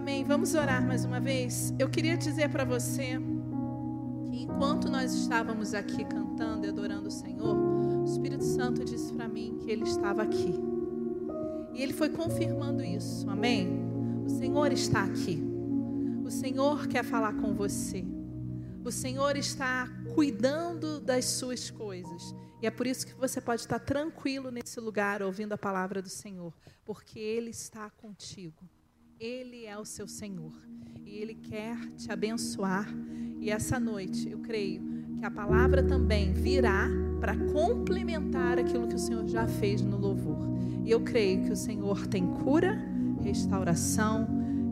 Amém. Vamos orar mais uma vez. Eu queria dizer para você que enquanto nós estávamos aqui cantando e adorando o Senhor, o Espírito Santo disse para mim que ele estava aqui. E ele foi confirmando isso. Amém. O Senhor está aqui. O Senhor quer falar com você. O Senhor está cuidando das suas coisas. E é por isso que você pode estar tranquilo nesse lugar ouvindo a palavra do Senhor, porque Ele está contigo. Ele é o seu Senhor e Ele quer te abençoar. E essa noite, eu creio que a palavra também virá para complementar aquilo que o Senhor já fez no louvor. E eu creio que o Senhor tem cura, restauração,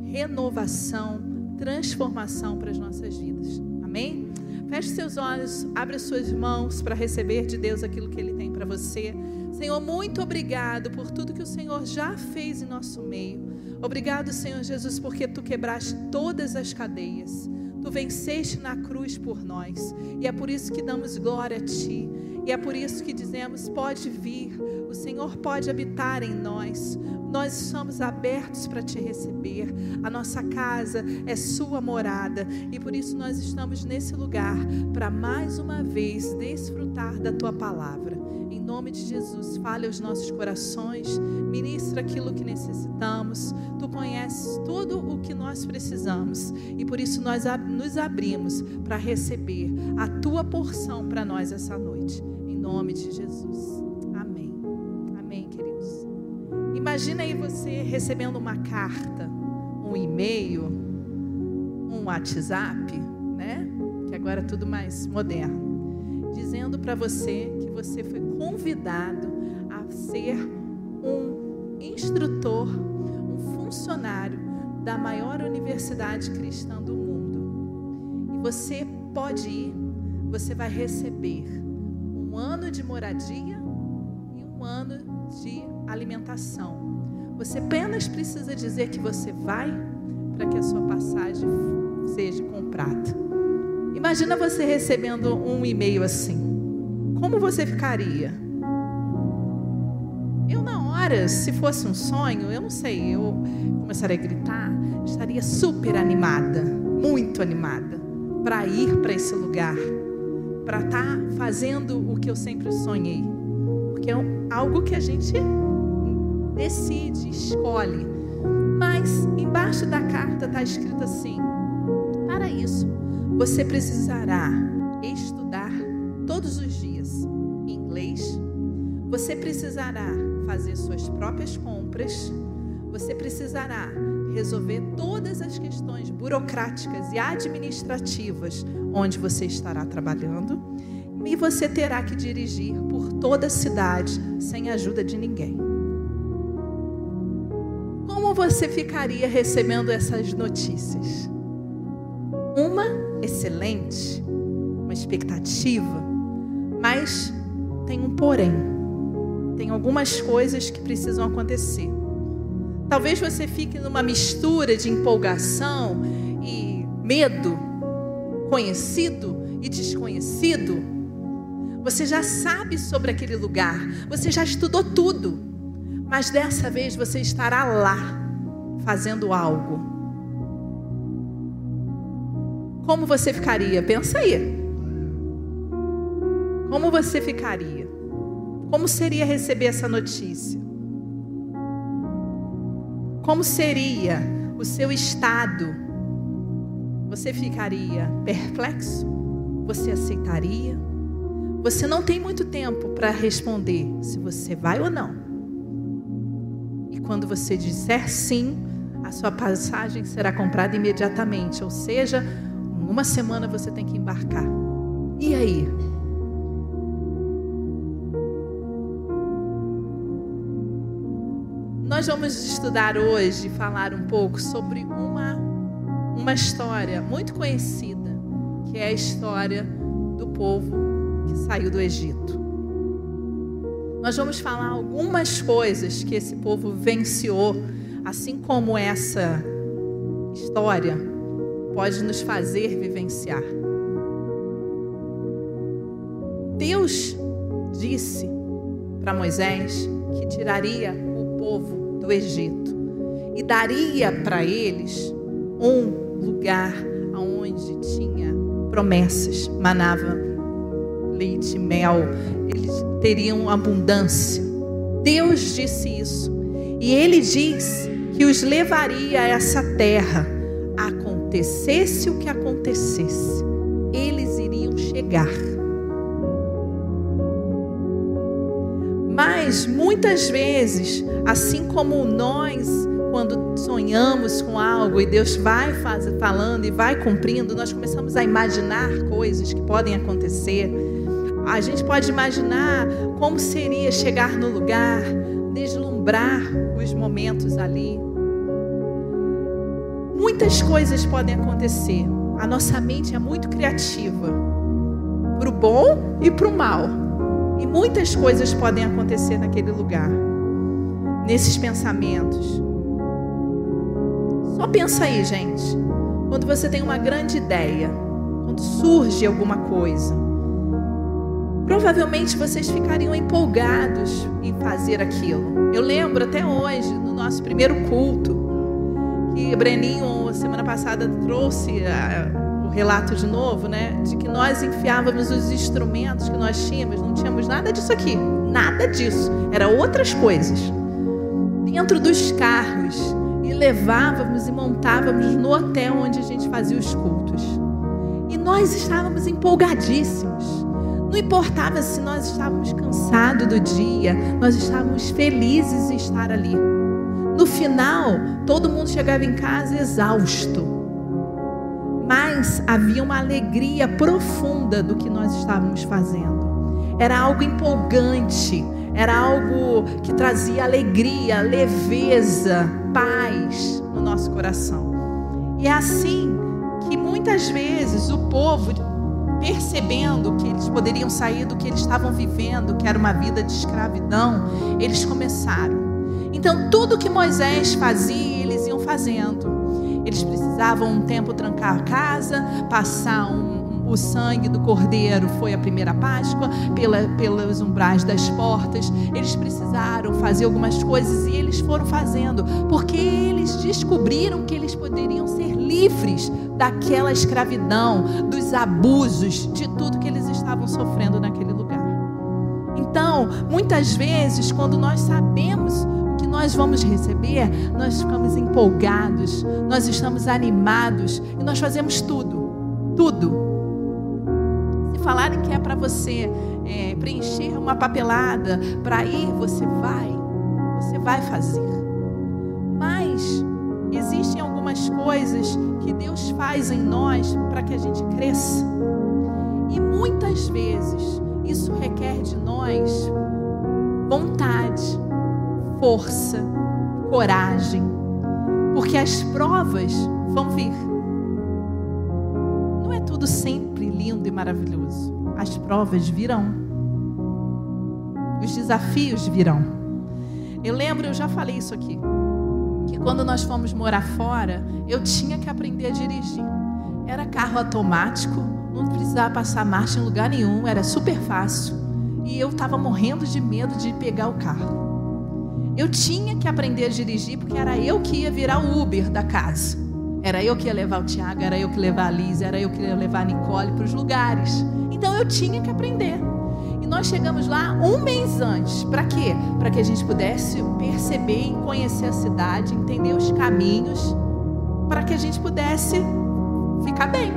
renovação, transformação para as nossas vidas. Amém? Feche seus olhos, abre suas mãos para receber de Deus aquilo que Ele tem para você. Senhor, muito obrigado por tudo que o Senhor já fez em nosso meio. Obrigado, Senhor Jesus, porque tu quebraste todas as cadeias. Tu venceste na cruz por nós. E é por isso que damos glória a ti. E é por isso que dizemos: pode vir, o Senhor pode habitar em nós. Nós estamos abertos para te receber. A nossa casa é sua morada e por isso nós estamos nesse lugar para mais uma vez desfrutar da tua palavra. Nome de Jesus, fale aos nossos corações, ministra aquilo que necessitamos. Tu conheces tudo o que nós precisamos e por isso nós nos abrimos para receber a tua porção para nós essa noite. Em nome de Jesus. Imagina aí você recebendo uma carta, um e-mail, um WhatsApp, né? Que agora é tudo mais moderno, dizendo para você que você foi convidado a ser um instrutor, um funcionário da maior universidade cristã do mundo. E você pode ir, você vai receber um ano de moradia e um ano de alimentação. Você apenas precisa dizer que você vai para que a sua passagem seja comprada. Imagina você recebendo um e-mail assim. Como você ficaria? Eu, na hora, se fosse um sonho, eu não sei, eu começaria a gritar, estaria super animada, muito animada, para ir para esse lugar, para estar tá fazendo o que eu sempre sonhei. Porque é algo que a gente decide, escolhe. Mas embaixo da carta está escrito assim: para isso, você precisará estudar todos os dias inglês, você precisará fazer suas próprias compras, você precisará resolver todas as questões burocráticas e administrativas onde você estará trabalhando, e você terá que dirigir por toda a cidade sem ajuda de ninguém. Como você ficaria recebendo essas notícias? Uma excelente, uma expectativa, mas tem um porém. Tem algumas coisas que precisam acontecer. Talvez você fique numa mistura de empolgação e medo, conhecido e desconhecido. Você já sabe sobre aquele lugar, você já estudou tudo. Mas dessa vez você estará lá, fazendo algo. Como você ficaria? Pensa aí. Como você ficaria? Como seria receber essa notícia? Como seria o seu estado? Você ficaria perplexo? Você aceitaria? Você não tem muito tempo para responder se você vai ou não. E quando você disser sim, a sua passagem será comprada imediatamente, ou seja, uma semana você tem que embarcar. E aí? Nós vamos estudar hoje, falar um pouco sobre uma, uma história muito conhecida, que é a história do povo que saiu do Egito. Nós vamos falar algumas coisas que esse povo venciou, assim como essa história pode nos fazer vivenciar. Deus disse para Moisés que tiraria o povo do Egito e daria para eles um lugar onde tinha promessas, manava leite, mel, eles teriam abundância. Deus disse isso. E ele diz que os levaria a essa terra, acontecesse o que acontecesse, eles iriam chegar. Mas muitas vezes, assim como nós, quando sonhamos com algo e Deus vai faz, falando e vai cumprindo, nós começamos a imaginar coisas que podem acontecer. A gente pode imaginar como seria chegar no lugar, deslumbrar os momentos ali. Muitas coisas podem acontecer. A nossa mente é muito criativa, para o bom e para o mal. E muitas coisas podem acontecer naquele lugar, nesses pensamentos. Só pensa aí, gente. Quando você tem uma grande ideia, quando surge alguma coisa, provavelmente vocês ficariam empolgados em fazer aquilo. Eu lembro até hoje, no nosso primeiro culto, que Breninho, semana passada, trouxe a o relato de novo, né? De que nós enfiávamos os instrumentos que nós tínhamos, não tínhamos nada disso aqui, nada disso, era outras coisas, dentro dos carros e levávamos e montávamos no hotel onde a gente fazia os cultos. E nós estávamos empolgadíssimos. Não importava se nós estávamos cansados do dia, nós estávamos felizes em estar ali. No final, todo mundo chegava em casa exausto mas havia uma alegria profunda do que nós estávamos fazendo. Era algo empolgante, era algo que trazia alegria, leveza, paz no nosso coração. E é assim que muitas vezes o povo, percebendo que eles poderiam sair do que eles estavam vivendo, que era uma vida de escravidão, eles começaram. Então, tudo que Moisés fazia, eles iam fazendo. Eles precisavam um tempo trancar a casa, passar um, o sangue do cordeiro foi a primeira Páscoa, pela, pelos umbrais das portas. Eles precisaram fazer algumas coisas e eles foram fazendo, porque eles descobriram que eles poderiam ser livres daquela escravidão, dos abusos, de tudo que eles estavam sofrendo naquele lugar. Então, muitas vezes, quando nós sabemos nós vamos receber, nós ficamos empolgados, nós estamos animados e nós fazemos tudo, tudo. Se falarem que é para você é, preencher uma papelada para ir, você vai, você vai fazer. Mas existem algumas coisas que Deus faz em nós para que a gente cresça. E muitas vezes isso requer de nós vontade força, coragem, porque as provas vão vir. Não é tudo sempre lindo e maravilhoso. As provas virão. Os desafios virão. Eu lembro, eu já falei isso aqui, que quando nós fomos morar fora, eu tinha que aprender a dirigir. Era carro automático, não precisava passar marcha em lugar nenhum, era super fácil. E eu estava morrendo de medo de pegar o carro. Eu tinha que aprender a dirigir porque era eu que ia virar o Uber da casa. Era eu que ia levar o Tiago, era eu que ia levar a Liz, era eu que ia levar a Nicole para os lugares. Então eu tinha que aprender. E nós chegamos lá um mês antes. Para quê? Para que a gente pudesse perceber e conhecer a cidade, entender os caminhos, para que a gente pudesse ficar bem.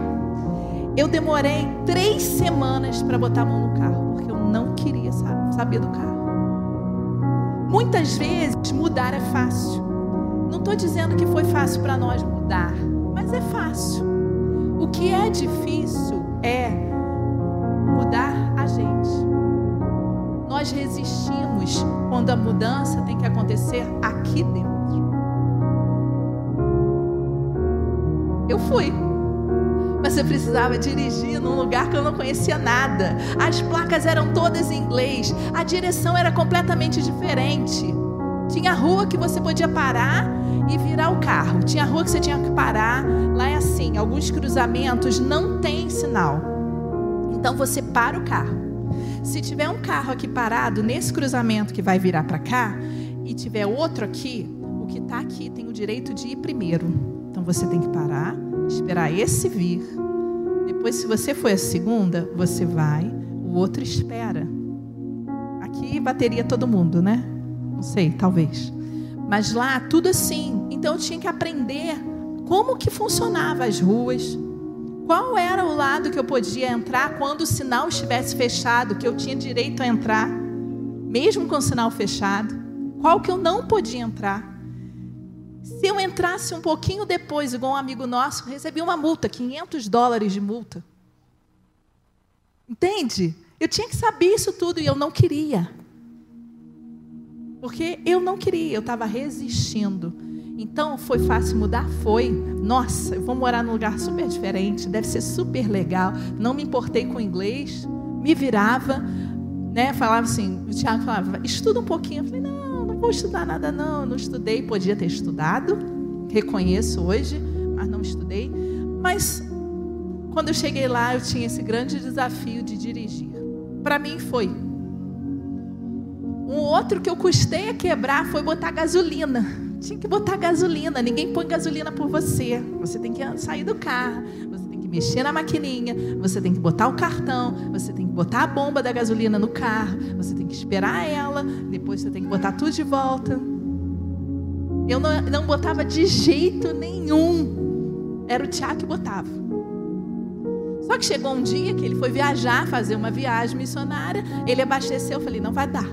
Eu demorei três semanas para botar a mão no carro, porque eu não queria saber do carro. Muitas vezes mudar é fácil. Não estou dizendo que foi fácil para nós mudar, mas é fácil. O que é difícil é mudar a gente. Nós resistimos quando a mudança tem que acontecer aqui dentro. Eu fui mas eu precisava dirigir num lugar que eu não conhecia nada. As placas eram todas em inglês, a direção era completamente diferente. Tinha rua que você podia parar e virar o carro. Tinha rua que você tinha que parar. Lá é assim, alguns cruzamentos não tem sinal. Então você para o carro. Se tiver um carro aqui parado nesse cruzamento que vai virar para cá e tiver outro aqui, o que está aqui tem o direito de ir primeiro. Então Então você tem que parar, esperar esse vir. Depois, se você foi a segunda, você vai, o outro espera. Aqui bateria todo mundo, né? Não sei, talvez. Mas lá, tudo assim. Então eu tinha que aprender como que funcionava as ruas. Qual era o lado que eu podia entrar quando o sinal estivesse fechado, que eu tinha direito a entrar, mesmo com o sinal fechado? Qual que eu não podia entrar? Se eu entrasse um pouquinho depois, igual um amigo nosso, recebi uma multa, 500 dólares de multa. Entende? Eu tinha que saber isso tudo e eu não queria. Porque eu não queria, eu estava resistindo. Então, foi fácil mudar? Foi. Nossa, eu vou morar num lugar super diferente, deve ser super legal. Não me importei com inglês, me virava, né? Falava assim, o Tiago falava, estuda um pouquinho. Eu falei, não, vou estudar nada, não. Não estudei, podia ter estudado, reconheço hoje, mas não estudei. Mas quando eu cheguei lá, eu tinha esse grande desafio de dirigir. Para mim foi. Um outro que eu custei a quebrar foi botar gasolina. Tinha que botar gasolina. Ninguém põe gasolina por você. Você tem que sair do carro. Mexer na maquininha. Você tem que botar o cartão. Você tem que botar a bomba da gasolina no carro. Você tem que esperar ela. Depois você tem que botar tudo de volta. Eu não, não botava de jeito nenhum. Era o Tiago que botava. Só que chegou um dia que ele foi viajar, fazer uma viagem missionária. Ele abasteceu. Eu falei: não vai dar.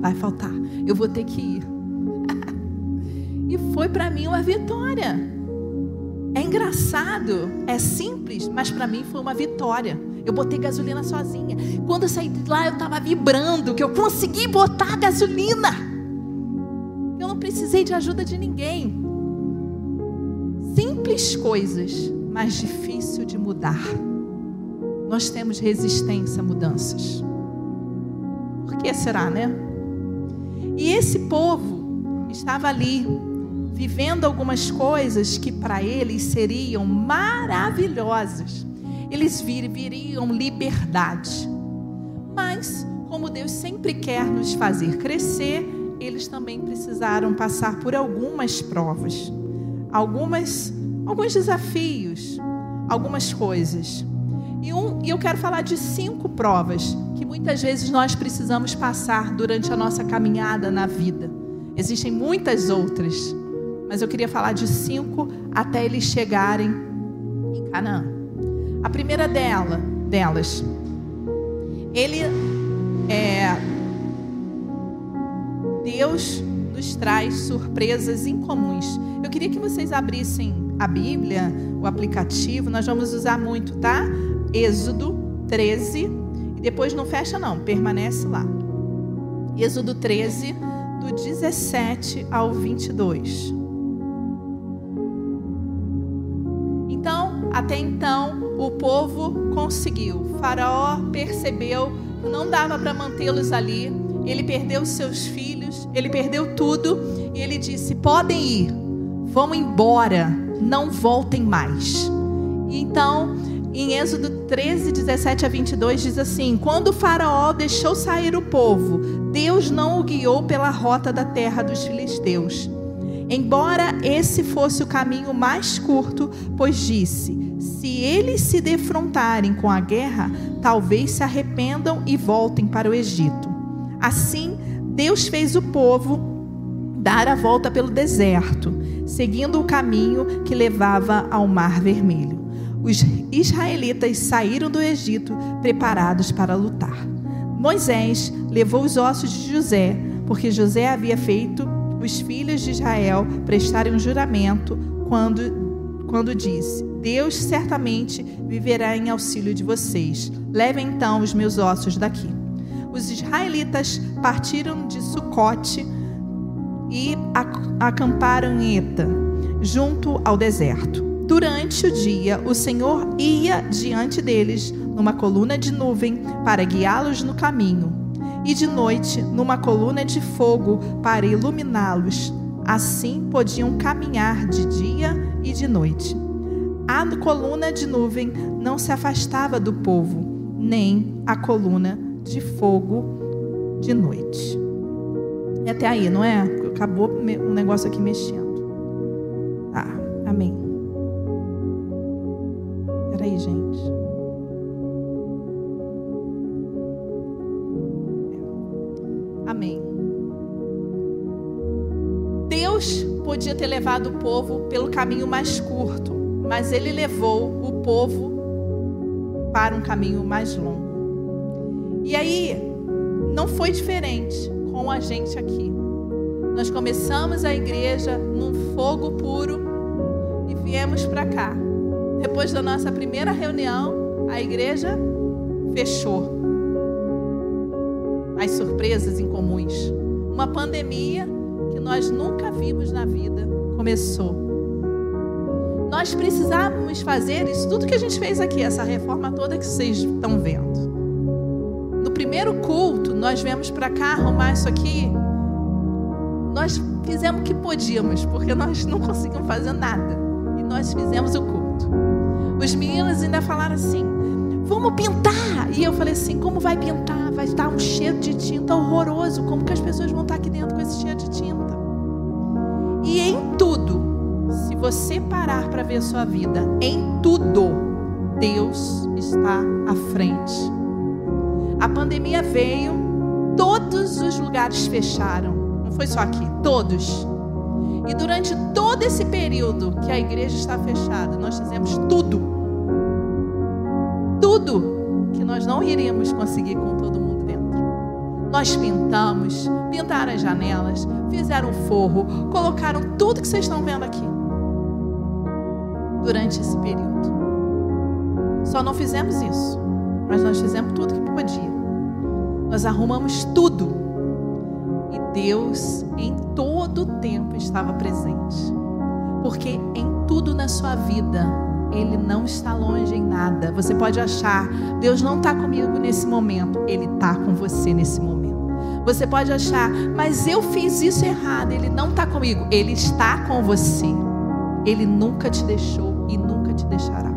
Vai faltar. Eu vou ter que ir. e foi para mim uma vitória. Engraçado, é simples, mas para mim foi uma vitória. Eu botei gasolina sozinha. Quando eu saí de lá, eu estava vibrando que eu consegui botar gasolina. Eu não precisei de ajuda de ninguém. Simples coisas, mas difícil de mudar. Nós temos resistência a mudanças. Por que será, né? E esse povo estava ali vivendo algumas coisas que para eles seriam maravilhosas eles viriam liberdade. Mas, como Deus sempre quer nos fazer crescer, eles também precisaram passar por algumas provas, algumas, alguns desafios, algumas coisas. E, um, e eu quero falar de cinco provas que muitas vezes nós precisamos passar durante a nossa caminhada na vida. Existem muitas outras, mas eu queria falar de cinco até eles chegarem em Canaã. A primeira dela, delas, ele é Deus nos traz surpresas incomuns. Eu queria que vocês abrissem a Bíblia, o aplicativo, nós vamos usar muito, tá? Êxodo 13, e depois não fecha não, permanece lá. Êxodo 13, do 17 ao 22. Até então, o povo conseguiu. faraó percebeu que não dava para mantê-los ali. Ele perdeu seus filhos, ele perdeu tudo e ele disse: "Podem ir. Vão embora, não voltem mais". Então, em Êxodo 13, 17 a 22 diz assim: Quando o Faraó deixou sair o povo, Deus não o guiou pela rota da terra dos filisteus. Embora esse fosse o caminho mais curto, pois disse: se eles se defrontarem com a guerra, talvez se arrependam e voltem para o Egito. Assim, Deus fez o povo dar a volta pelo deserto, seguindo o caminho que levava ao Mar Vermelho. Os israelitas saíram do Egito preparados para lutar. Moisés levou os ossos de José, porque José havia feito os filhos de Israel prestarem um juramento quando, quando disse: Deus certamente viverá em auxílio de vocês. Levem então os meus ossos daqui. Os israelitas partiram de Sucote e acamparam em Eta, junto ao deserto. Durante o dia, o Senhor ia diante deles numa coluna de nuvem para guiá-los no caminho, e de noite numa coluna de fogo para iluminá-los. Assim podiam caminhar de dia e de noite. A coluna de nuvem não se afastava do povo, nem a coluna de fogo de noite. E até aí, não é? Acabou o negócio aqui mexendo. Tá, amém. Peraí, gente. Podia ter levado o povo pelo caminho mais curto, mas ele levou o povo para um caminho mais longo. E aí, não foi diferente com a gente aqui. Nós começamos a igreja num fogo puro e viemos para cá. Depois da nossa primeira reunião, a igreja fechou. As surpresas incomuns. Uma pandemia nós nunca vimos na vida começou. Nós precisávamos fazer isso, tudo que a gente fez aqui, essa reforma toda que vocês estão vendo. No primeiro culto, nós viemos para cá arrumar isso aqui. Nós fizemos o que podíamos, porque nós não conseguimos fazer nada. E nós fizemos o culto. Os meninos ainda falaram assim: vamos pintar. E eu falei assim: como vai pintar? Vai estar um cheiro de tinta horroroso. Como que as pessoas vão estar aqui dentro com esse cheiro de tinta? E em tudo, se você parar para ver sua vida, em tudo, Deus está à frente. A pandemia veio, todos os lugares fecharam. Não foi só aqui, todos. E durante todo esse período que a igreja está fechada, nós fizemos tudo. Nós não iríamos conseguir com todo mundo dentro. Nós pintamos, pintaram as janelas, fizeram forro, colocaram tudo que vocês estão vendo aqui. Durante esse período. Só não fizemos isso, mas nós fizemos tudo que podia. Nós arrumamos tudo. E Deus em todo o tempo estava presente. Porque em tudo na sua vida, Ele não está longe em nada. Você pode achar, Deus não está comigo nesse momento. Ele está com você nesse momento. Você pode achar, mas eu fiz isso errado. Ele não está comigo. Ele está com você. Ele nunca te deixou e nunca te deixará.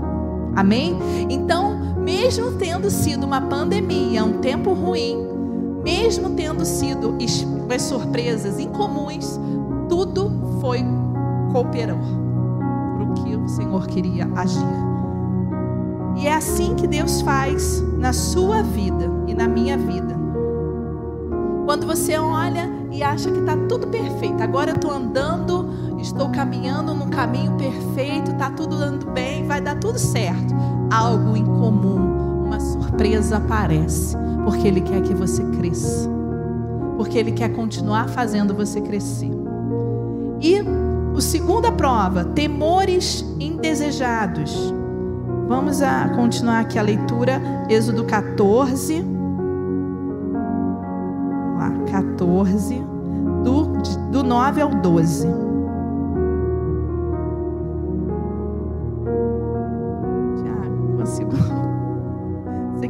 Amém? Então, mesmo tendo sido uma pandemia, um tempo ruim, mesmo tendo sido as surpresas incomuns, tudo foi cooperou o Senhor queria agir. E é assim que Deus faz na sua vida e na minha vida. Quando você olha e acha que está tudo perfeito, agora eu estou andando, estou caminhando num caminho perfeito, está tudo dando bem, vai dar tudo certo algo incomum, uma surpresa aparece, porque Ele quer que você cresça, porque Ele quer continuar fazendo você crescer. E a segunda prova, temores indesejados. Vamos a continuar aqui a leitura, Êxodo 14. Vamos lá, 14, do, do 9 ao 12.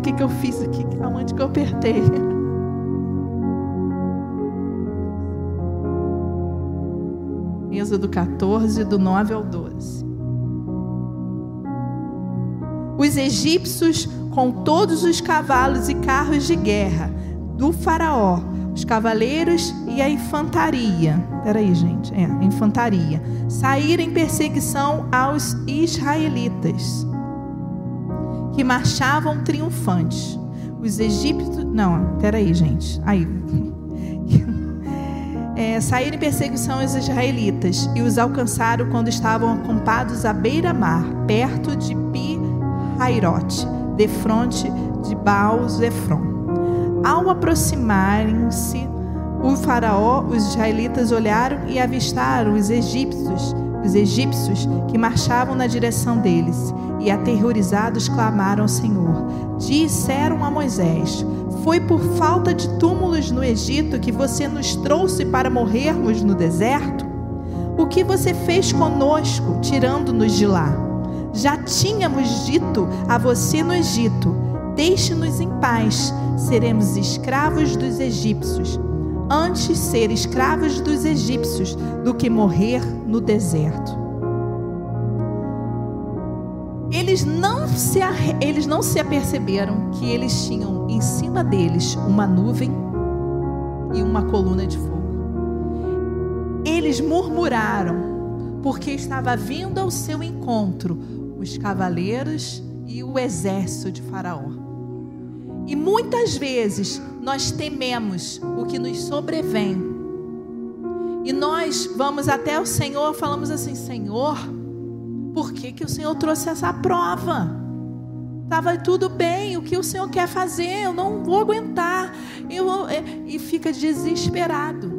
que, que eu fiz aqui? Aonde que eu apertei? Êxodo 14, do 9 ao 12. Os egípcios, com todos os cavalos e carros de guerra do Faraó, os cavaleiros e a infantaria. Peraí, gente. É, a infantaria. Saíram em perseguição aos israelitas que marchavam triunfantes. Os egípcios. Não, peraí, gente. Aí. É, saíram em perseguição aos israelitas e os alcançaram quando estavam acampados à beira-mar, perto de Pi-Hairote, de fronte de Baal-Zefron. Ao aproximarem-se, o faraó, os israelitas olharam e avistaram os egípcios, os egípcios que marchavam na direção deles e aterrorizados clamaram ao Senhor. Disseram a Moisés: Foi por falta de túmulos no Egito que você nos trouxe para morrermos no deserto? O que você fez conosco, tirando-nos de lá? Já tínhamos dito a você no Egito: Deixe-nos em paz, seremos escravos dos egípcios. Antes ser escravos dos egípcios do que morrer no deserto eles não se eles não se aperceberam que eles tinham em cima deles uma nuvem e uma coluna de fogo. Eles murmuraram porque estava vindo ao seu encontro os cavaleiros e o exército de Faraó. E muitas vezes nós tememos o que nos sobrevém. E nós vamos até o Senhor, falamos assim: Senhor, por que, que o Senhor trouxe essa prova? Estava tudo bem, o que o Senhor quer fazer? Eu não vou aguentar. Eu, é, e fica desesperado.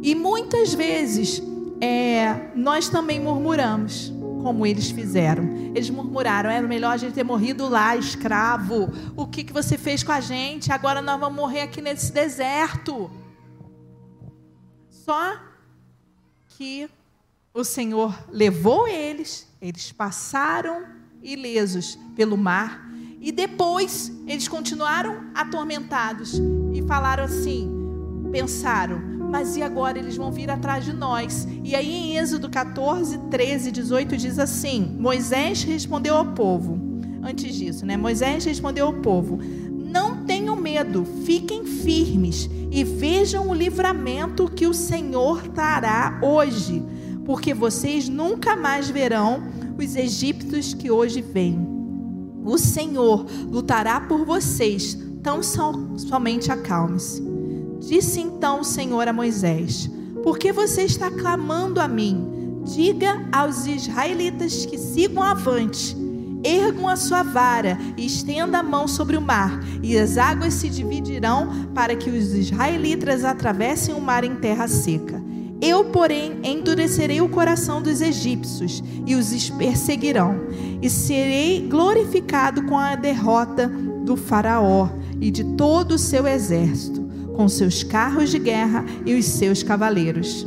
E muitas vezes é, nós também murmuramos como eles fizeram. Eles murmuraram: era melhor a gente ter morrido lá, escravo. O que, que você fez com a gente? Agora nós vamos morrer aqui nesse deserto. Só que o Senhor levou eles, eles passaram ilesos pelo mar, e depois eles continuaram atormentados e falaram assim: pensaram, mas e agora eles vão vir atrás de nós? E aí em Êxodo 14, 13, 18 diz assim: Moisés respondeu ao povo, antes disso, né? Moisés respondeu ao povo: Não tenham medo, fiquem firmes e vejam o livramento que o Senhor trará hoje, porque vocês nunca mais verão os egípcios que hoje vêm. O Senhor lutará por vocês, tão somente acalme-se. Disse então o Senhor a Moisés: Por que você está clamando a mim? Diga aos israelitas que sigam avante. Ergam a sua vara e estenda a mão sobre o mar, e as águas se dividirão para que os israelitas atravessem o mar em terra seca. Eu, porém, endurecerei o coração dos egípcios e os perseguirão, e serei glorificado com a derrota do Faraó e de todo o seu exército com seus carros de guerra e os seus cavaleiros.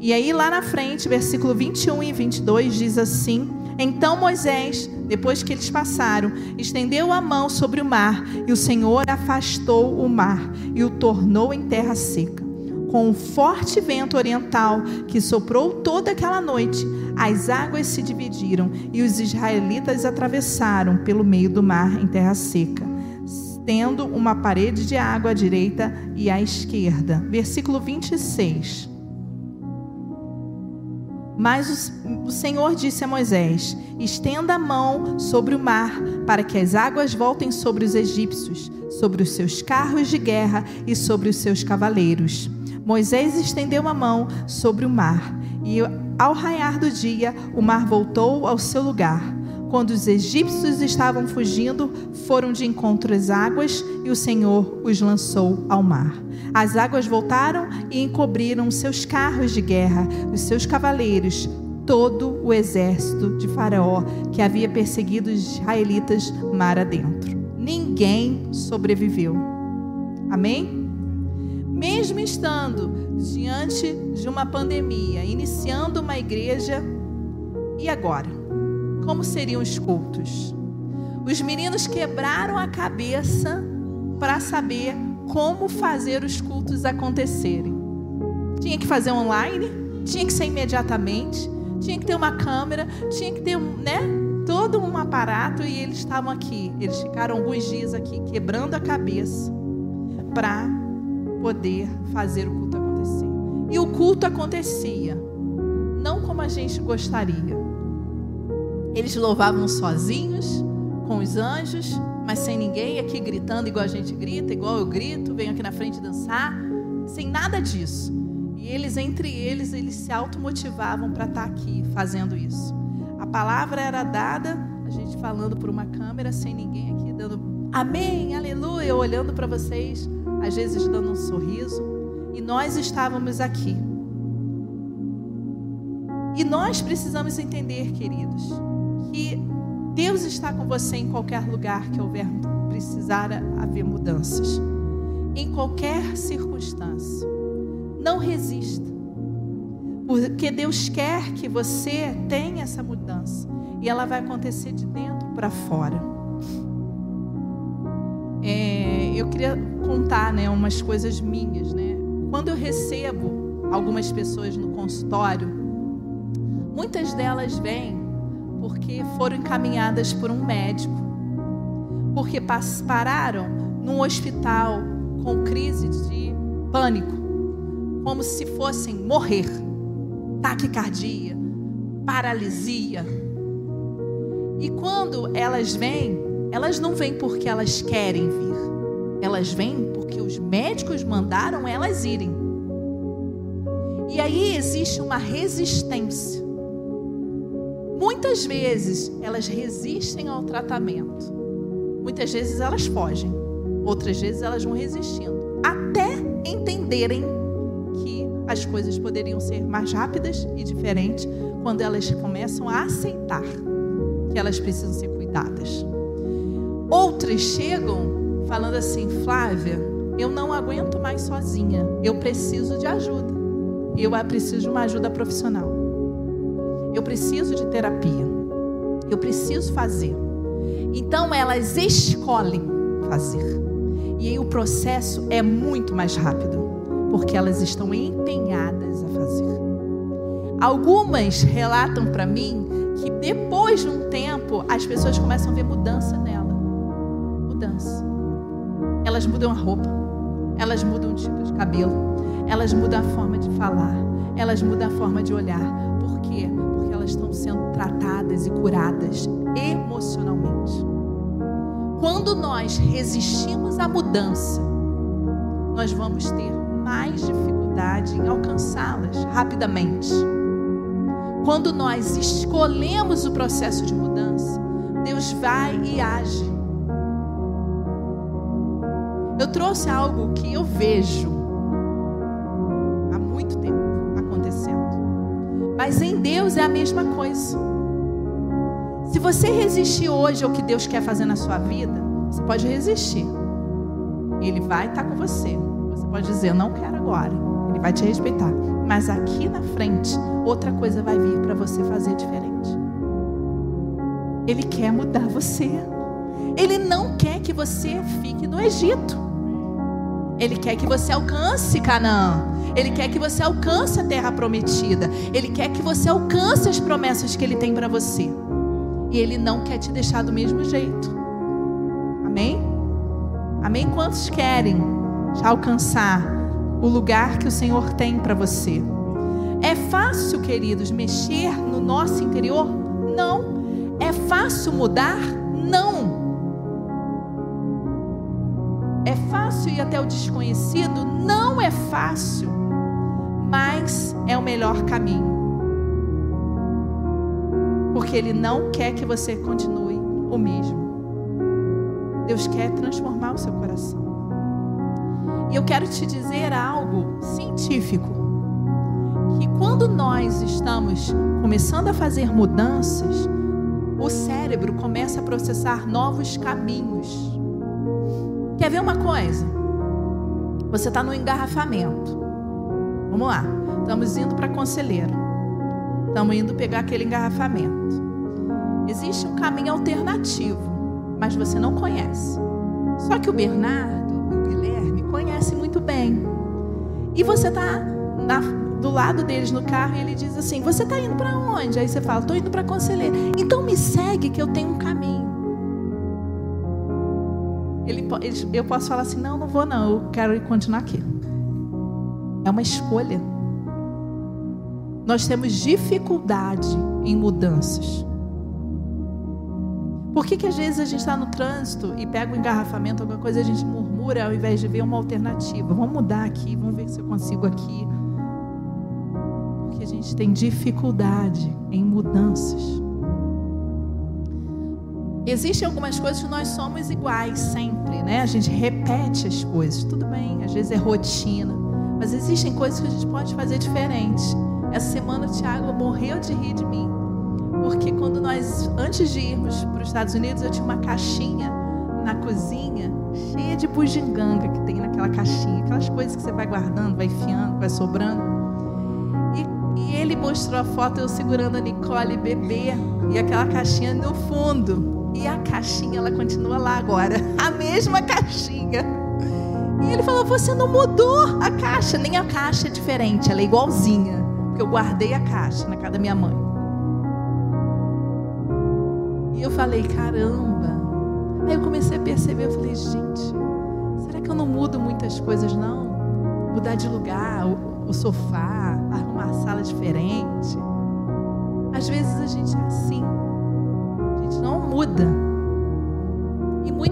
E aí, lá na frente, versículo 21 e 22 diz assim: Então Moisés, depois que eles passaram, estendeu a mão sobre o mar, e o Senhor afastou o mar e o tornou em terra seca. Com um forte vento oriental que soprou toda aquela noite, as águas se dividiram e os israelitas atravessaram pelo meio do mar em terra seca tendo uma parede de água à direita e à esquerda. Versículo 26. Mas o Senhor disse a Moisés: Estenda a mão sobre o mar, para que as águas voltem sobre os egípcios, sobre os seus carros de guerra e sobre os seus cavaleiros. Moisés estendeu a mão sobre o mar, e ao raiar do dia, o mar voltou ao seu lugar quando os egípcios estavam fugindo, foram de encontro às águas e o Senhor os lançou ao mar. As águas voltaram e encobriram seus carros de guerra, os seus cavaleiros, todo o exército de Faraó que havia perseguido os israelitas mar adentro. Ninguém sobreviveu. Amém? Mesmo estando diante de uma pandemia, iniciando uma igreja, e agora? como seriam os cultos. Os meninos quebraram a cabeça para saber como fazer os cultos acontecerem. Tinha que fazer online, tinha que ser imediatamente, tinha que ter uma câmera, tinha que ter, né, todo um aparato e eles estavam aqui. Eles ficaram alguns dias aqui quebrando a cabeça para poder fazer o culto acontecer. E o culto acontecia, não como a gente gostaria. Eles louvavam sozinhos, com os anjos, mas sem ninguém aqui gritando igual a gente grita, igual eu grito, venho aqui na frente dançar, sem nada disso. E eles, entre eles, eles se automotivavam para estar tá aqui fazendo isso. A palavra era dada, a gente falando por uma câmera, sem ninguém aqui dando amém, aleluia, olhando para vocês, às vezes dando um sorriso. E nós estávamos aqui. E nós precisamos entender, queridos, que Deus está com você em qualquer lugar que houver precisar haver mudanças. Em qualquer circunstância. Não resista. Porque Deus quer que você tenha essa mudança. E ela vai acontecer de dentro para fora. É, eu queria contar né, umas coisas minhas. Né? Quando eu recebo algumas pessoas no consultório, muitas delas vêm porque foram encaminhadas por um médico, porque pararam num hospital com crise de pânico, como se fossem morrer, taquicardia, paralisia. E quando elas vêm, elas não vêm porque elas querem vir. Elas vêm porque os médicos mandaram elas irem. E aí existe uma resistência. Muitas vezes elas resistem ao tratamento. Muitas vezes elas fogem. Outras vezes elas vão resistindo. Até entenderem que as coisas poderiam ser mais rápidas e diferentes quando elas começam a aceitar que elas precisam ser cuidadas. Outras chegam falando assim: Flávia, eu não aguento mais sozinha. Eu preciso de ajuda. Eu preciso de uma ajuda profissional. Eu preciso de terapia. Eu preciso fazer. Então elas escolhem fazer. E aí o processo é muito mais rápido, porque elas estão empenhadas a fazer. Algumas relatam para mim que depois de um tempo as pessoas começam a ver mudança nela. Mudança. Elas mudam a roupa, elas mudam o tipo de cabelo, elas mudam a forma de falar, elas mudam a forma de olhar. Por quê? Porque elas estão sendo tratadas e curadas emocionalmente. Quando nós resistimos à mudança, nós vamos ter mais dificuldade em alcançá-las rapidamente. Quando nós escolhemos o processo de mudança, Deus vai e age. Eu trouxe algo que eu vejo há muito tempo acontecendo. Mas em Deus é a mesma coisa. Se você resistir hoje ao que Deus quer fazer na sua vida, você pode resistir. Ele vai estar com você. Você pode dizer, eu não quero agora. Ele vai te respeitar. Mas aqui na frente, outra coisa vai vir para você fazer diferente. Ele quer mudar você. Ele não quer que você fique no Egito. Ele quer que você alcance Canaã. Ele quer que você alcance a terra prometida. Ele quer que você alcance as promessas que ele tem para você. E ele não quer te deixar do mesmo jeito. Amém? Amém? Quantos querem alcançar o lugar que o Senhor tem para você? É fácil, queridos, mexer no nosso interior? Não. É fácil mudar? Não. É fácil ir até o desconhecido? Não é fácil, mas é o melhor caminho. Porque Ele não quer que você continue o mesmo. Deus quer transformar o seu coração. E eu quero te dizer algo científico: que quando nós estamos começando a fazer mudanças, o cérebro começa a processar novos caminhos. Quer ver uma coisa? Você está no engarrafamento. Vamos lá. Estamos indo para conselheiro. Estamos indo pegar aquele engarrafamento. Existe um caminho alternativo mas você não conhece. Só que o Bernardo e o Guilherme conhecem muito bem. E você está do lado deles no carro e ele diz assim: Você está indo para onde? Aí você fala: Estou indo para conselheiro. Então me segue que eu tenho um caminho. Ele, eu posso falar assim: Não, não vou, não. Eu quero continuar aqui. É uma escolha. Nós temos dificuldade em mudanças. Por que, que às vezes a gente está no trânsito e pega um engarrafamento, alguma coisa, a gente murmura ao invés de ver uma alternativa? Vamos mudar aqui, vamos ver se eu consigo aqui. Porque a gente tem dificuldade em mudanças. Existem algumas coisas que nós somos iguais sempre, né? A gente repete as coisas, tudo bem, às vezes é rotina, mas existem coisas que a gente pode fazer diferente. Essa semana o Tiago morreu de rir de mim porque quando nós, antes de irmos para os Estados Unidos, eu tinha uma caixinha na cozinha cheia de bugiganga que tem naquela caixinha, aquelas coisas que você vai guardando, vai enfiando, vai sobrando. E, e ele mostrou a foto eu segurando a Nicole bebê e aquela caixinha no fundo. E a caixinha ela continua lá agora, a mesma caixinha. E ele falou: Você não mudou a caixa, nem a caixa é diferente, ela é igualzinha. Porque eu guardei a caixa na casa da minha mãe. eu falei, caramba. Aí eu comecei a perceber, eu falei, gente, será que eu não mudo muitas coisas, não? Mudar de lugar, o, o sofá, arrumar a sala diferente. Às vezes a gente é assim. Gente não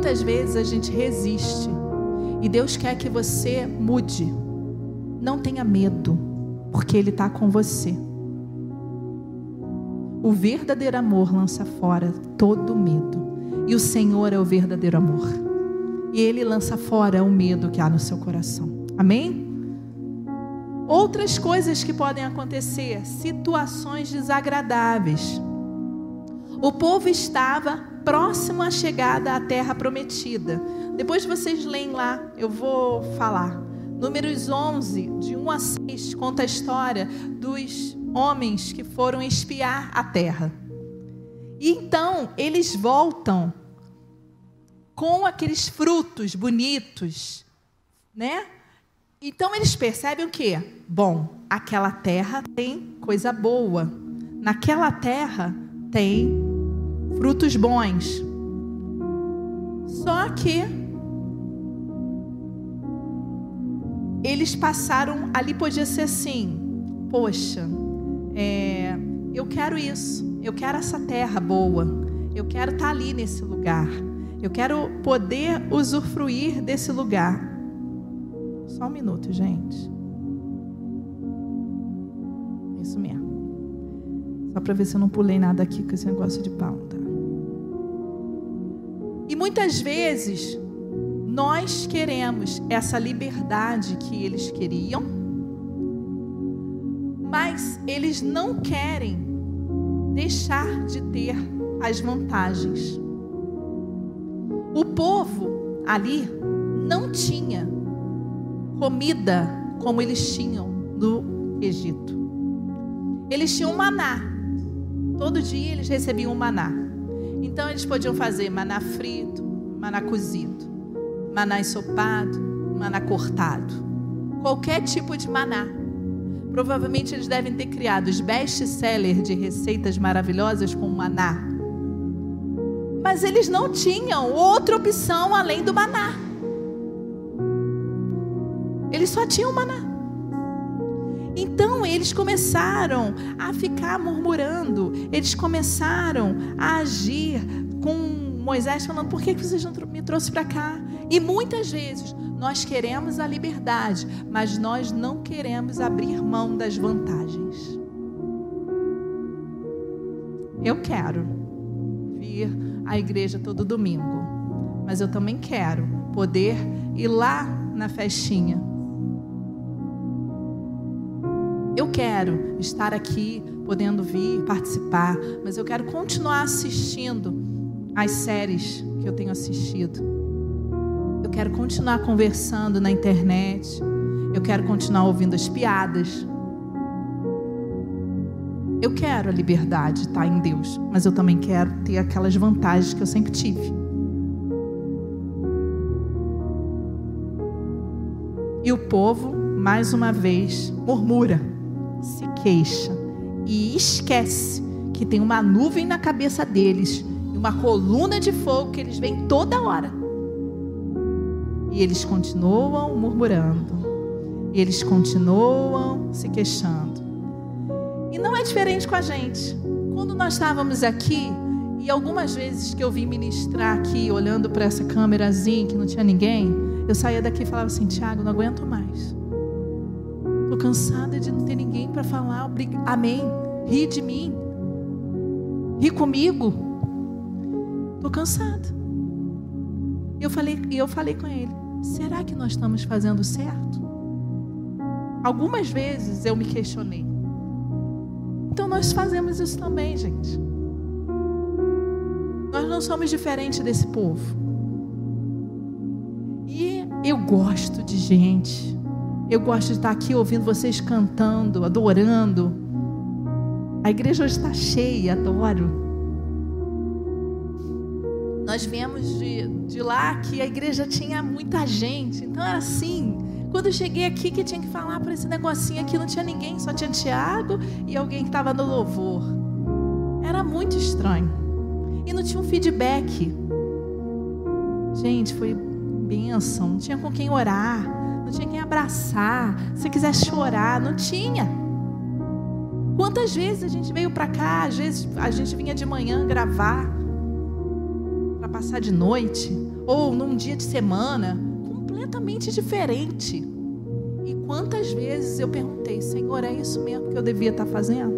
muitas vezes a gente resiste. E Deus quer que você mude. Não tenha medo, porque Ele está com você. O verdadeiro amor lança fora todo medo. E o Senhor é o verdadeiro amor. E Ele lança fora o medo que há no seu coração. Amém? Outras coisas que podem acontecer, situações desagradáveis. O povo estava próximo à chegada à terra prometida. Depois vocês leem lá, eu vou falar. Números 11, de 1 a 6, conta a história dos homens que foram espiar a terra. E então eles voltam com aqueles frutos bonitos, né? Então eles percebem o quê? Bom, aquela terra tem coisa boa. Naquela terra tem frutos bons. Só que eles passaram, ali podia ser assim, poxa, é, eu quero isso, eu quero essa terra boa, eu quero estar ali nesse lugar, eu quero poder usufruir desse lugar. Só um minuto, gente. Isso mesmo. Só para ver se eu não pulei nada aqui com esse negócio de pauta. E muitas vezes nós queremos essa liberdade que eles queriam, mas eles não querem deixar de ter as vantagens. O povo ali não tinha comida como eles tinham no Egito. Eles tinham maná. Todo dia eles recebiam maná. Então eles podiam fazer maná frito, maná cozido, maná ensopado, maná cortado. Qualquer tipo de maná. Provavelmente eles devem ter criado os best-sellers de receitas maravilhosas com maná. Mas eles não tinham outra opção além do maná. Eles só tinham maná. Então eles começaram a ficar murmurando, eles começaram a agir com Moisés falando: por que vocês não me trouxeram para cá? E muitas vezes nós queremos a liberdade, mas nós não queremos abrir mão das vantagens. Eu quero vir à igreja todo domingo, mas eu também quero poder ir lá na festinha eu quero estar aqui, podendo vir, participar, mas eu quero continuar assistindo as séries que eu tenho assistido. Eu quero continuar conversando na internet. Eu quero continuar ouvindo as piadas. Eu quero a liberdade, tá, em Deus, mas eu também quero ter aquelas vantagens que eu sempre tive. E o povo, mais uma vez, murmura se queixa e esquece que tem uma nuvem na cabeça deles e uma coluna de fogo que eles veem toda hora. E eles continuam murmurando. E eles continuam se queixando. E não é diferente com a gente. Quando nós estávamos aqui, e algumas vezes que eu vim ministrar aqui, olhando para essa câmerazinha que não tinha ninguém, eu saía daqui e falava assim: Tiago, não aguento mais. Cansada de não ter ninguém para falar amém. Ri de mim. Ri comigo. Estou cansada. Eu falei, e eu falei com ele: será que nós estamos fazendo certo? Algumas vezes eu me questionei. Então nós fazemos isso também, gente. Nós não somos diferentes desse povo. E eu gosto de gente eu gosto de estar aqui ouvindo vocês cantando, adorando. A igreja hoje está cheia, adoro. Nós viemos de, de lá que a igreja tinha muita gente. Então era assim. Quando eu cheguei aqui, que tinha que falar para esse negocinho aqui, não tinha ninguém, só tinha Tiago e alguém que estava no louvor. Era muito estranho. E não tinha um feedback. Gente, foi bênção. Não tinha com quem orar não tinha quem abraçar. Se quiser chorar, não tinha. Quantas vezes a gente veio para cá, às vezes a gente vinha de manhã gravar para passar de noite. ou num dia de semana, completamente diferente. E quantas vezes eu perguntei, Senhor, é isso mesmo que eu devia estar fazendo?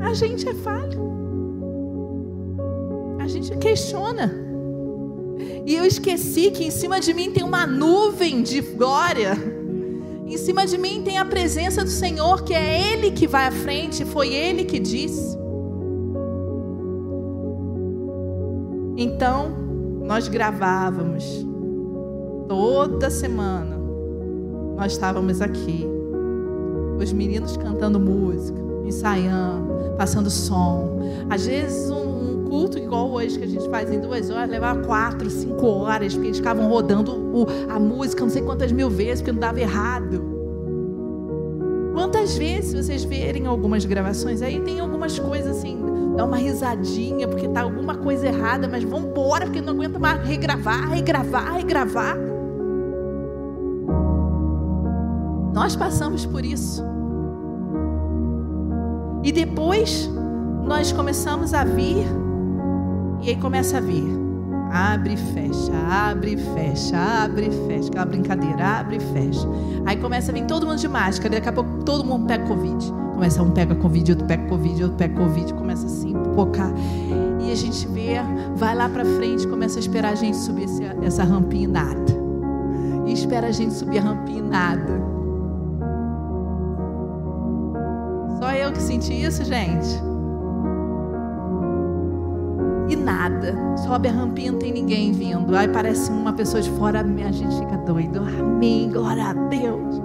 A gente é falho. A gente questiona. E eu esqueci que em cima de mim tem uma nuvem de glória. Em cima de mim tem a presença do Senhor, que é Ele que vai à frente, foi Ele que disse. Então, nós gravávamos toda semana. Nós estávamos aqui, os meninos cantando música, ensaiando, passando som. Às vezes um, culto igual hoje que a gente faz em duas horas levava quatro, cinco horas, porque eles ficavam rodando o, a música não sei quantas mil vezes, porque não dava errado. Quantas vezes vocês verem algumas gravações aí tem algumas coisas assim dá uma risadinha porque tá alguma coisa errada, mas vamos embora porque não aguenta mais regravar, regravar, regravar. Nós passamos por isso. E depois nós começamos a vir e aí começa a vir. Abre e fecha, abre e fecha, abre e fecha. Aquela brincadeira, abre e fecha. Aí começa a vir todo mundo de máscara, daqui a pouco todo mundo pega Covid. Começa um pega Covid, outro pega Covid, outro pega Covid, começa assim, focar. E a gente vê, vai lá para frente, começa a esperar a gente subir essa rampinha e nada. E espera a gente subir a rampinha e nada. Só eu que senti isso, gente. E nada. Sobe a rampinha, não tem ninguém vindo. Aí parece uma pessoa de fora, a gente fica doido. Amém, glória a Deus.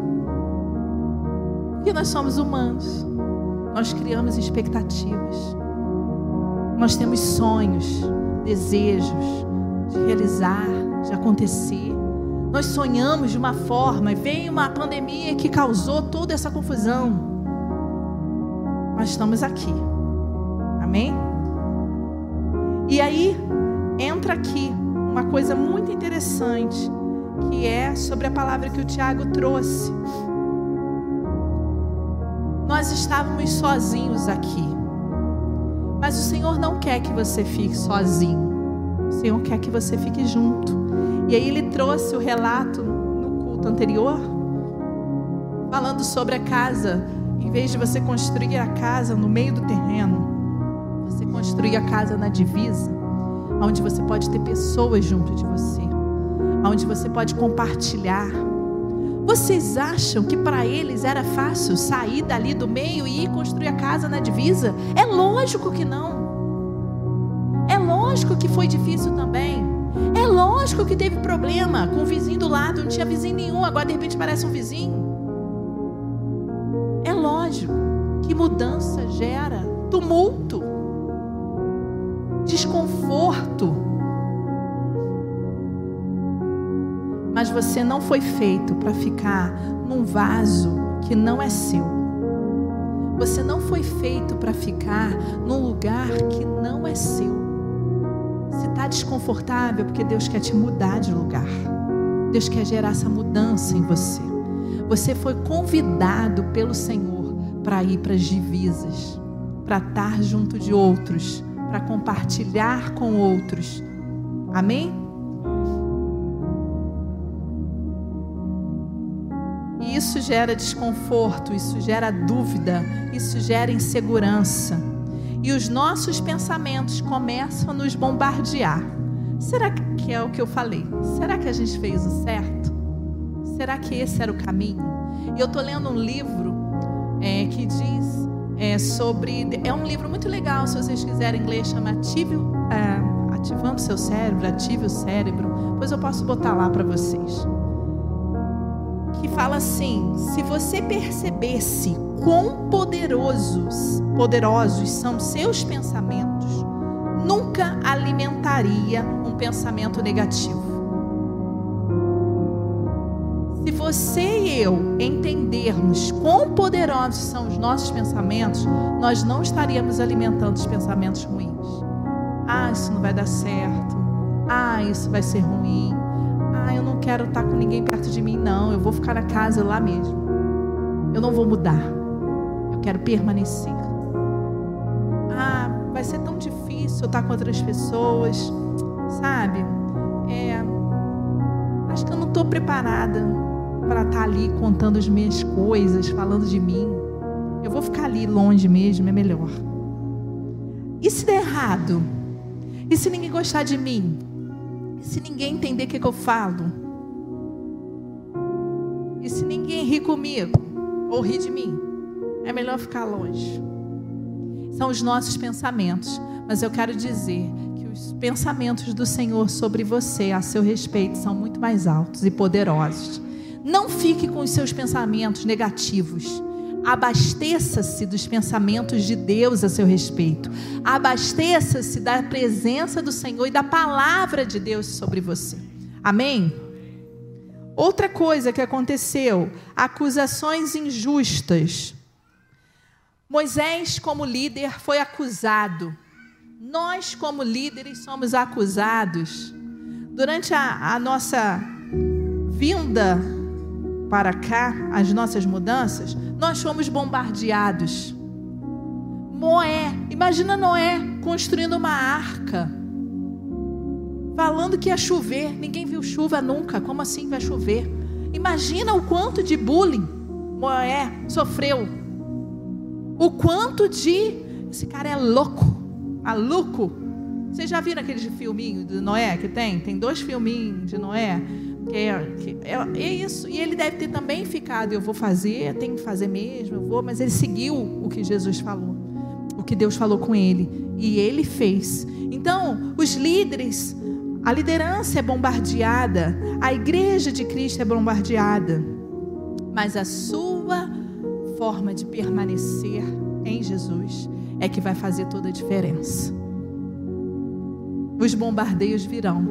Porque nós somos humanos. Nós criamos expectativas. Nós temos sonhos, desejos de realizar, de acontecer. Nós sonhamos de uma forma e veio uma pandemia que causou toda essa confusão. Mas estamos aqui. Amém? E aí entra aqui uma coisa muito interessante, que é sobre a palavra que o Tiago trouxe nós estávamos sozinhos aqui. Mas o Senhor não quer que você fique sozinho. O Senhor quer que você fique junto. E aí ele trouxe o relato no culto anterior, falando sobre a casa. Em vez de você construir a casa no meio do terreno, construir a casa na divisa, onde você pode ter pessoas junto de você, onde você pode compartilhar vocês acham que para eles era fácil sair dali do meio e ir construir a casa na divisa? É lógico que não. É lógico que foi difícil também. É lógico que teve problema com o vizinho do lado, não tinha vizinho nenhum, agora de repente parece um vizinho. É lógico que mudança gera tumulto, desconforto Mas você não foi feito para ficar num vaso que não é seu. Você não foi feito para ficar num lugar que não é seu. Se está desconfortável, é porque Deus quer te mudar de lugar. Deus quer gerar essa mudança em você. Você foi convidado pelo Senhor para ir para as divisas, para estar junto de outros, para compartilhar com outros. Amém? isso gera desconforto, isso gera dúvida, isso gera insegurança. E os nossos pensamentos começam a nos bombardear. Será que é o que eu falei? Será que a gente fez o certo? Será que esse era o caminho? E eu estou lendo um livro é, que diz é, sobre. É um livro muito legal, se vocês quiserem ler, chama Ative, é, Ativando Seu Cérebro, Ative o Cérebro. Depois eu posso botar lá para vocês que fala assim: se você percebesse quão poderosos, poderosos são seus pensamentos, nunca alimentaria um pensamento negativo. Você e eu entendermos quão poderosos são os nossos pensamentos, nós não estaríamos alimentando os pensamentos ruins. Ah, isso não vai dar certo. Ah, isso vai ser ruim ah, eu não quero estar com ninguém perto de mim, não. Eu vou ficar na casa lá mesmo. Eu não vou mudar. Eu quero permanecer. Ah, vai ser tão difícil estar com outras pessoas, sabe? É, acho que eu não estou preparada para estar ali contando as minhas coisas, falando de mim. Eu vou ficar ali longe mesmo, é melhor. E se der errado? E se ninguém gostar de mim? E se ninguém entender o que, que eu falo? E se ninguém rir comigo? Ou rir de mim? É melhor ficar longe. São os nossos pensamentos. Mas eu quero dizer que os pensamentos do Senhor sobre você, a seu respeito, são muito mais altos e poderosos. Não fique com os seus pensamentos negativos. Abasteça-se dos pensamentos de Deus a seu respeito. Abasteça-se da presença do Senhor e da palavra de Deus sobre você. Amém? Outra coisa que aconteceu: acusações injustas. Moisés, como líder, foi acusado. Nós, como líderes, somos acusados. Durante a, a nossa vinda para cá, as nossas mudanças, nós fomos bombardeados. Noé, imagina Noé construindo uma arca, falando que ia chover, ninguém viu chuva nunca, como assim vai chover? Imagina o quanto de bullying Noé sofreu, o quanto de. Esse cara é louco, maluco. Vocês já viram aquele filminho de Noé que tem? Tem dois filminhos de Noé é, é, é, isso. E ele deve ter também ficado, eu vou fazer, tenho que fazer mesmo, eu vou, mas ele seguiu o que Jesus falou, o que Deus falou com ele, e ele fez. Então, os líderes, a liderança é bombardeada, a igreja de Cristo é bombardeada, mas a sua forma de permanecer em Jesus é que vai fazer toda a diferença. Os bombardeios virão,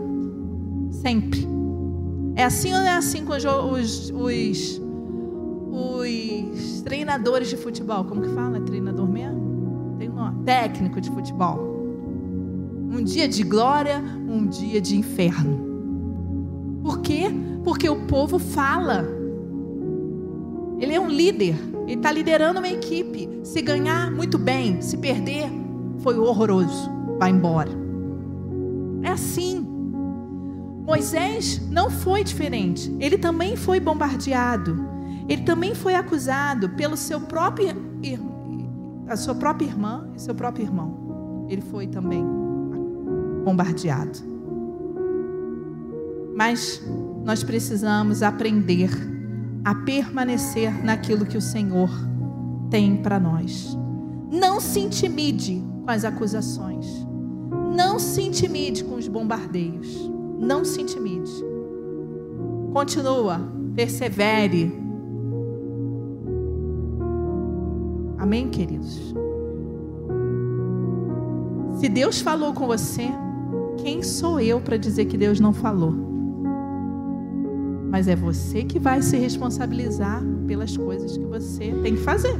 sempre. É assim ou não é assim com os, os, os, treinadores de futebol? Como que fala? Treinador mesmo? Tem um nome. Técnico de futebol. Um dia de glória, um dia de inferno. Por quê? Porque o povo fala. Ele é um líder. Ele está liderando uma equipe. Se ganhar, muito bem. Se perder, foi horroroso. Vai embora. É assim. Moisés não foi diferente. Ele também foi bombardeado. Ele também foi acusado pelo seu próprio a sua própria irmã e seu próprio irmão. Ele foi também bombardeado. Mas nós precisamos aprender a permanecer naquilo que o Senhor tem para nós. Não se intimide com as acusações. Não se intimide com os bombardeios. Não se intimide. Continua, persevere. Amém, queridos? Se Deus falou com você, quem sou eu para dizer que Deus não falou? Mas é você que vai se responsabilizar pelas coisas que você tem que fazer.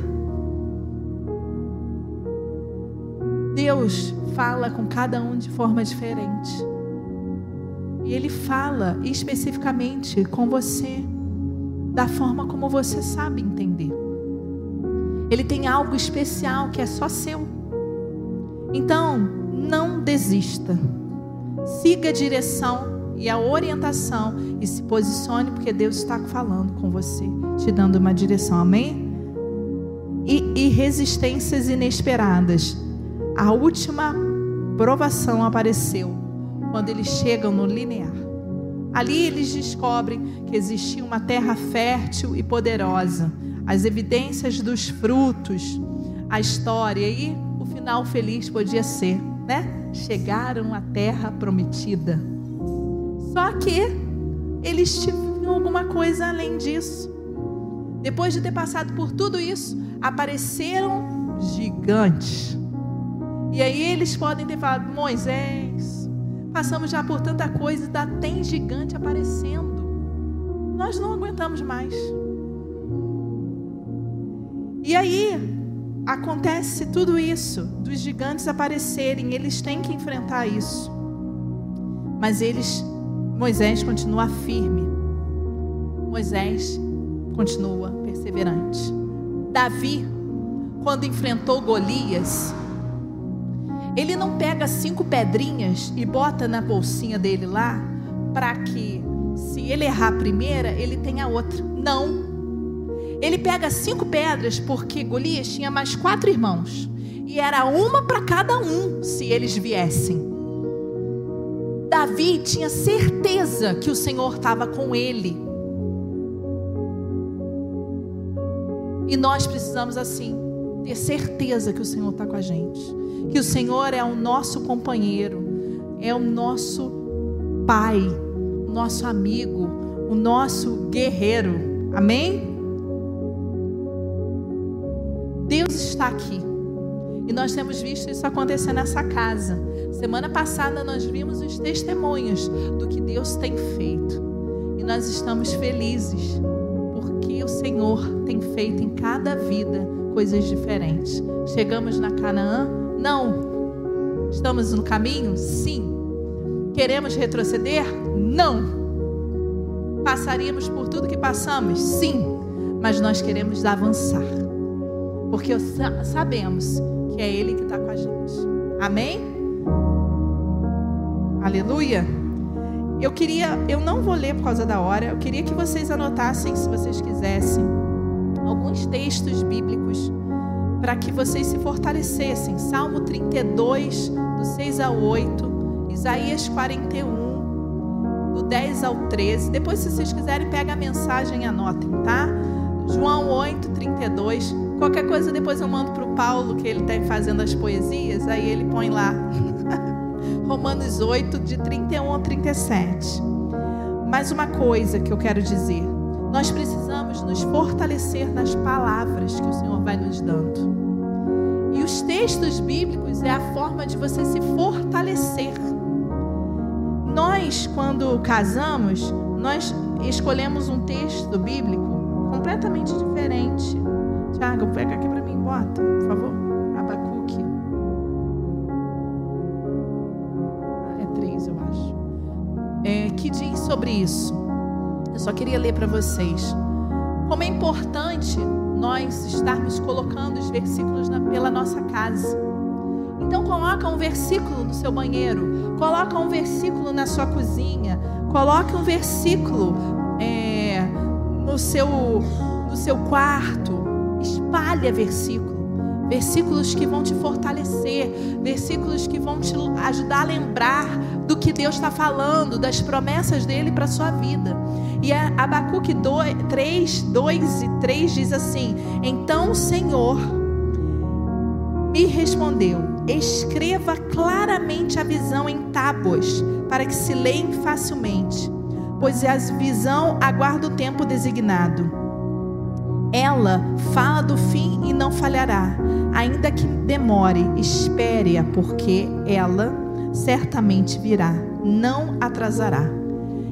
Deus fala com cada um de forma diferente. E ele fala especificamente com você, da forma como você sabe entender. Ele tem algo especial que é só seu. Então, não desista. Siga a direção e a orientação e se posicione, porque Deus está falando com você, te dando uma direção. Amém? E, e resistências inesperadas. A última provação apareceu quando eles chegam no linear. Ali eles descobrem que existia uma terra fértil e poderosa, as evidências dos frutos, a história e o final feliz podia ser, né? Chegaram à terra prometida. Só que eles tinham alguma coisa além disso. Depois de ter passado por tudo isso, apareceram gigantes. E aí eles podem ter falado: Moisés, Passamos já por tanta coisa, ainda tem gigante aparecendo. Nós não aguentamos mais. E aí acontece tudo isso, dos gigantes aparecerem, eles têm que enfrentar isso. Mas eles, Moisés continua firme. Moisés continua perseverante. Davi, quando enfrentou Golias, Ele não pega cinco pedrinhas e bota na bolsinha dele lá para que se ele errar a primeira, ele tenha outra. Não. Ele pega cinco pedras porque Golias tinha mais quatro irmãos e era uma para cada um se eles viessem. Davi tinha certeza que o Senhor estava com ele. E nós precisamos assim ter certeza que o Senhor está com a gente, que o Senhor é o nosso companheiro, é o nosso pai, o nosso amigo, o nosso guerreiro. Amém? Deus está aqui. E nós temos visto isso acontecer nessa casa. Semana passada nós vimos os testemunhos do que Deus tem feito. E nós estamos felizes porque o Senhor tem feito em cada vida coisas diferentes. Chegamos na Canaã? Não. Estamos no caminho? Sim. Queremos retroceder? Não. Passaríamos por tudo que passamos? Sim. Mas nós queremos avançar. Porque sabemos que é Ele que está com a gente. Amém? Aleluia. Eu queria, eu não vou ler por causa da hora, eu queria que vocês anotassem, se vocês quisessem, alguns textos bíblicos para que vocês se fortalecessem. Salmo 32, do 6 ao 8, Isaías 41, do 10 ao 13. Depois, se vocês quiserem, pega a mensagem e anotem, tá? João 8, 32. Qualquer coisa depois eu mando para o Paulo, que ele está fazendo as poesias, aí ele põe lá. Romanos 8, de 31 ao 37. Mais uma coisa que eu quero dizer. Nós precisamos nos fortalecer nas palavras que o Senhor vai nos dando. E os textos bíblicos é a forma de você se fortalecer. Nós, quando casamos, nós escolhemos um texto bíblico completamente diferente. Tiago, pega aqui para mim, bota, por favor. Abacuque. É três, eu acho. É, que diz sobre isso. Eu só queria ler para vocês. Como é importante nós estarmos colocando os versículos na, pela nossa casa. Então coloca um versículo no seu banheiro, coloca um versículo na sua cozinha, coloque um versículo é, no seu no seu quarto, espalha versículo. Versículos que vão te fortalecer, versículos que vão te ajudar a lembrar do que Deus está falando, das promessas dele para sua vida. E Abacuque 2, 3, 2 e 3 diz assim: Então o Senhor me respondeu: Escreva claramente a visão em tábuas, para que se leem facilmente, pois a visão aguarda o tempo designado. Ela fala do fim e não falhará, ainda que demore, espere-a, porque ela certamente virá, não atrasará.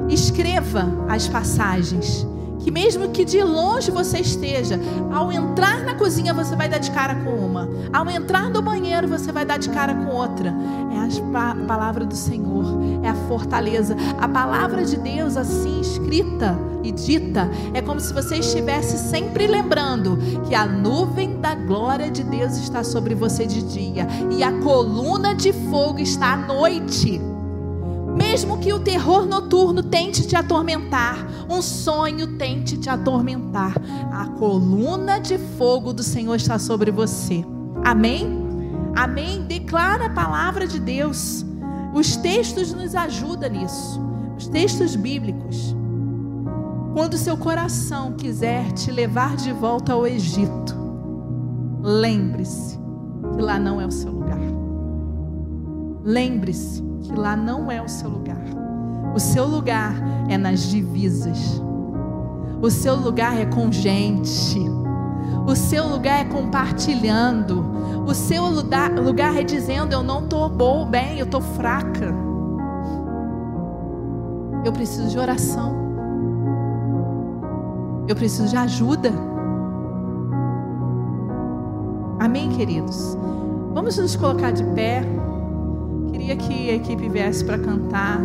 Escreva as passagens que mesmo que de longe você esteja, ao entrar na cozinha você vai dar de cara com uma, ao entrar no banheiro você vai dar de cara com outra. É a palavra do Senhor, é a fortaleza. A palavra de Deus assim escrita e dita é como se você estivesse sempre lembrando que a nuvem da glória de Deus está sobre você de dia e a coluna de fogo está à noite. Mesmo que o terror noturno tente te atormentar, um sonho tente te atormentar, a coluna de fogo do Senhor está sobre você. Amém? Amém? Declara a palavra de Deus. Os textos nos ajudam nisso. Os textos bíblicos. Quando seu coração quiser te levar de volta ao Egito, lembre-se que lá não é o seu lugar. Lembre-se que lá não é o seu lugar. O seu lugar é nas divisas. O seu lugar é com gente. O seu lugar é compartilhando. O seu lugar, é dizendo: Eu não estou bom, bem, eu estou fraca. Eu preciso de oração. Eu preciso de ajuda. Amém, queridos? Vamos nos colocar de pé queria que a equipe viesse para cantar.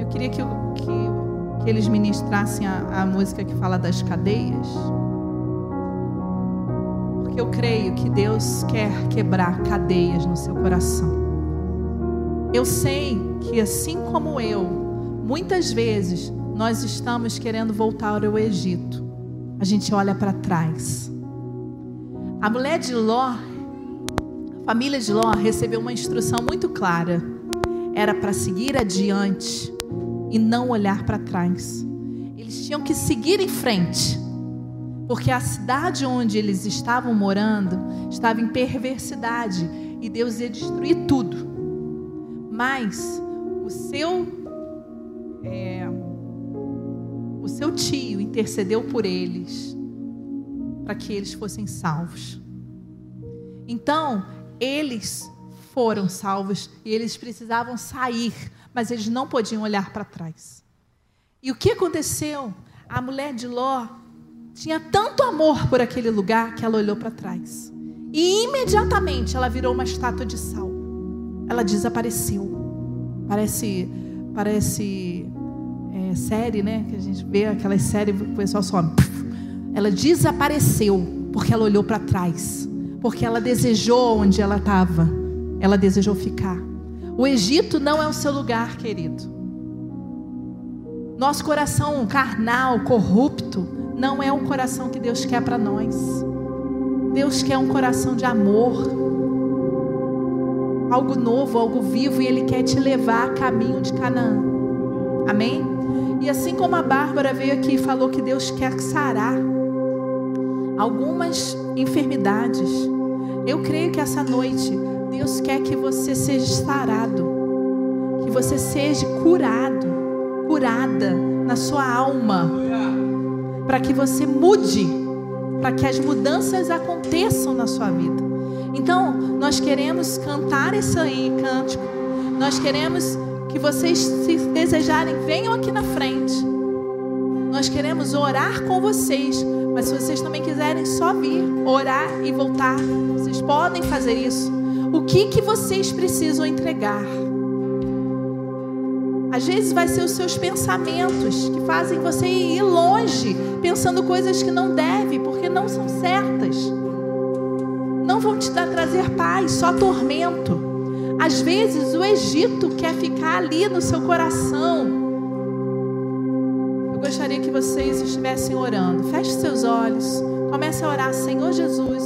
Eu queria que, que, que eles ministrassem a, a música que fala das cadeias. Porque eu creio que Deus quer quebrar cadeias no seu coração. Eu sei que assim como eu, muitas vezes nós estamos querendo voltar ao Egito. A gente olha para trás. A mulher de Ló, a família de Ló recebeu uma instrução muito clara. Era para seguir adiante e não olhar para trás. Eles tinham que seguir em frente. Porque a cidade onde eles estavam morando estava em perversidade e Deus ia destruir tudo. Mas o seu é, o seu tio intercedeu por eles para que eles fossem salvos. Então, eles foram salvos e eles precisavam sair, mas eles não podiam olhar para trás. E o que aconteceu? A mulher de Ló tinha tanto amor por aquele lugar que ela olhou para trás. E imediatamente ela virou uma estátua de sal. Ela desapareceu. Parece, parece é, série, né? Que a gente vê aquelas séries, o pessoal só ela desapareceu porque ela olhou para trás, porque ela desejou onde ela estava, ela desejou ficar. O Egito não é o seu lugar, querido. Nosso coração carnal, corrupto, não é o coração que Deus quer para nós. Deus quer um coração de amor, algo novo, algo vivo, e Ele quer te levar a caminho de Canaã. Amém? E assim como a Bárbara veio aqui e falou que Deus quer sarar algumas enfermidades. Eu creio que essa noite Deus quer que você seja sarado, que você seja curado, curada na sua alma, para que você mude, para que as mudanças aconteçam na sua vida. Então, nós queremos cantar esse aí, cântico. Nós queremos que vocês, se desejarem, venham aqui na frente. Nós queremos orar com vocês mas se vocês também quiserem só vir, orar e voltar, vocês podem fazer isso. O que que vocês precisam entregar? Às vezes vai ser os seus pensamentos que fazem você ir longe, pensando coisas que não deve, porque não são certas. Não vão te dar trazer paz, só tormento. Às vezes o Egito quer ficar ali no seu coração gostaria que vocês estivessem orando. Feche seus olhos. Comece a orar, Senhor Jesus.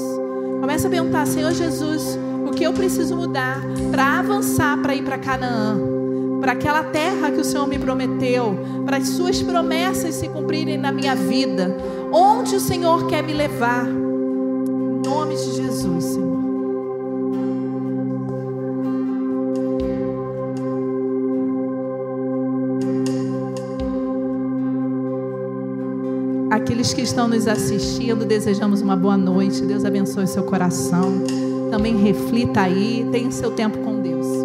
Comece a perguntar, Senhor Jesus, o que eu preciso mudar para avançar para ir para Canaã? Para aquela terra que o Senhor me prometeu, para as suas promessas se cumprirem na minha vida. Onde o Senhor quer me levar? Em nome de Jesus, Senhor. Aqueles que estão nos assistindo, desejamos uma boa noite. Deus abençoe seu coração. Também reflita aí, tenha seu tempo com Deus.